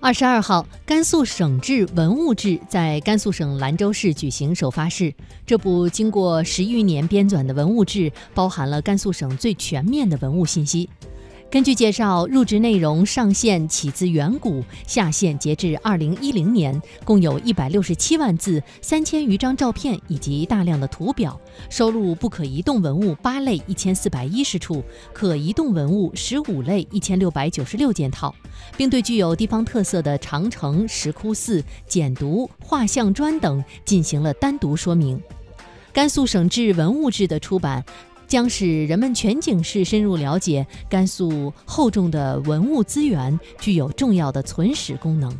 二十二号，甘肃省志文物志在甘肃省兰州市举行首发式。这部经过十余年编纂的文物志，包含了甘肃省最全面的文物信息。根据介绍，入职内容上线起自远古，下线截至二零一零年，共有一百六十七万字、三千余张照片以及大量的图表，收录不可移动文物八类一千四百一十处，可移动文物十五类一千六百九十六件套，并对具有地方特色的长城、石窟寺、简牍、画像砖等进行了单独说明。甘肃省志文物志的出版。将使人们全景式深入了解甘肃厚重的文物资源，具有重要的存史功能。